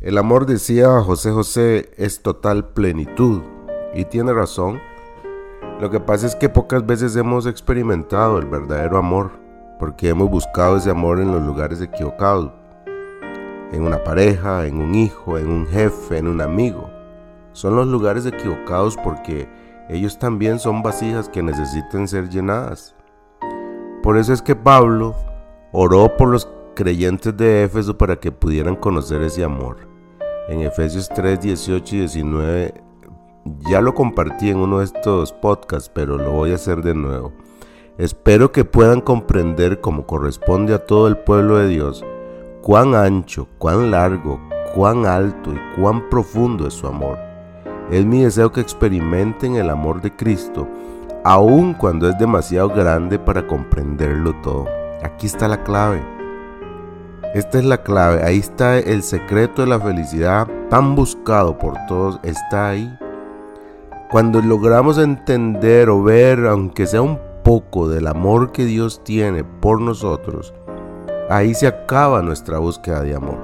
El amor, decía José José, es total plenitud. Y tiene razón. Lo que pasa es que pocas veces hemos experimentado el verdadero amor, porque hemos buscado ese amor en los lugares equivocados. En una pareja, en un hijo, en un jefe, en un amigo. Son los lugares equivocados porque ellos también son vasijas que necesitan ser llenadas. Por eso es que Pablo oró por los creyentes de Éfeso para que pudieran conocer ese amor en Efesios 3, 18 y 19. Ya lo compartí en uno de estos podcasts, pero lo voy a hacer de nuevo. Espero que puedan comprender como corresponde a todo el pueblo de Dios cuán ancho, cuán largo, cuán alto y cuán profundo es su amor. Es mi deseo que experimenten el amor de Cristo, aun cuando es demasiado grande para comprenderlo todo. Aquí está la clave. Esta es la clave, ahí está el secreto de la felicidad tan buscado por todos, está ahí. Cuando logramos entender o ver, aunque sea un poco del amor que Dios tiene por nosotros, ahí se acaba nuestra búsqueda de amor.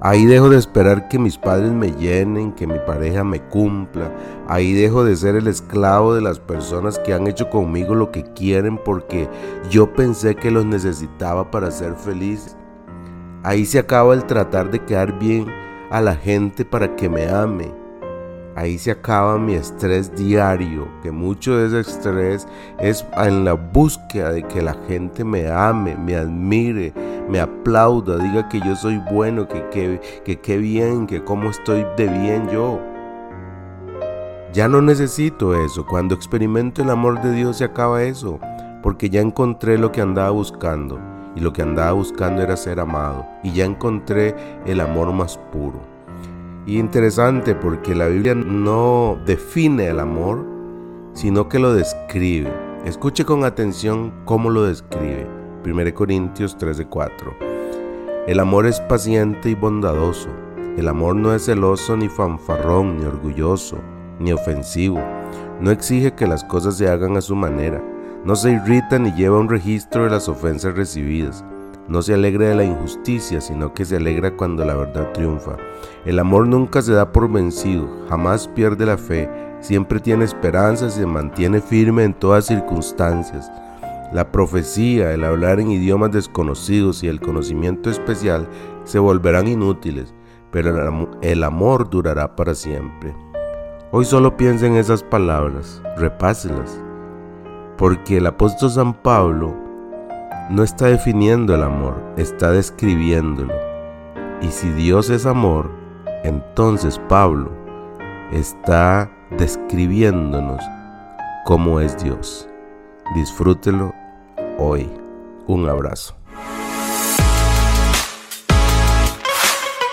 Ahí dejo de esperar que mis padres me llenen, que mi pareja me cumpla. Ahí dejo de ser el esclavo de las personas que han hecho conmigo lo que quieren porque yo pensé que los necesitaba para ser feliz. Ahí se acaba el tratar de quedar bien a la gente para que me ame. Ahí se acaba mi estrés diario, que mucho de ese estrés es en la búsqueda de que la gente me ame, me admire, me aplauda, diga que yo soy bueno, que qué que, bien, que cómo estoy de bien yo. Ya no necesito eso. Cuando experimento el amor de Dios se acaba eso, porque ya encontré lo que andaba buscando y lo que andaba buscando era ser amado y ya encontré el amor más puro. Y interesante porque la Biblia no define el amor, sino que lo describe. Escuche con atención cómo lo describe. 1 Corintios 13:4. El amor es paciente y bondadoso. El amor no es celoso ni fanfarrón, ni orgulloso, ni ofensivo. No exige que las cosas se hagan a su manera no se irrita ni lleva un registro de las ofensas recibidas. No se alegra de la injusticia, sino que se alegra cuando la verdad triunfa. El amor nunca se da por vencido, jamás pierde la fe, siempre tiene esperanza y se mantiene firme en todas circunstancias. La profecía, el hablar en idiomas desconocidos y el conocimiento especial se volverán inútiles, pero el amor durará para siempre. Hoy solo piensa en esas palabras, repáselas porque el apóstol San Pablo no está definiendo el amor, está describiéndolo. Y si Dios es amor, entonces Pablo está describiéndonos cómo es Dios. Disfrútelo hoy. Un abrazo.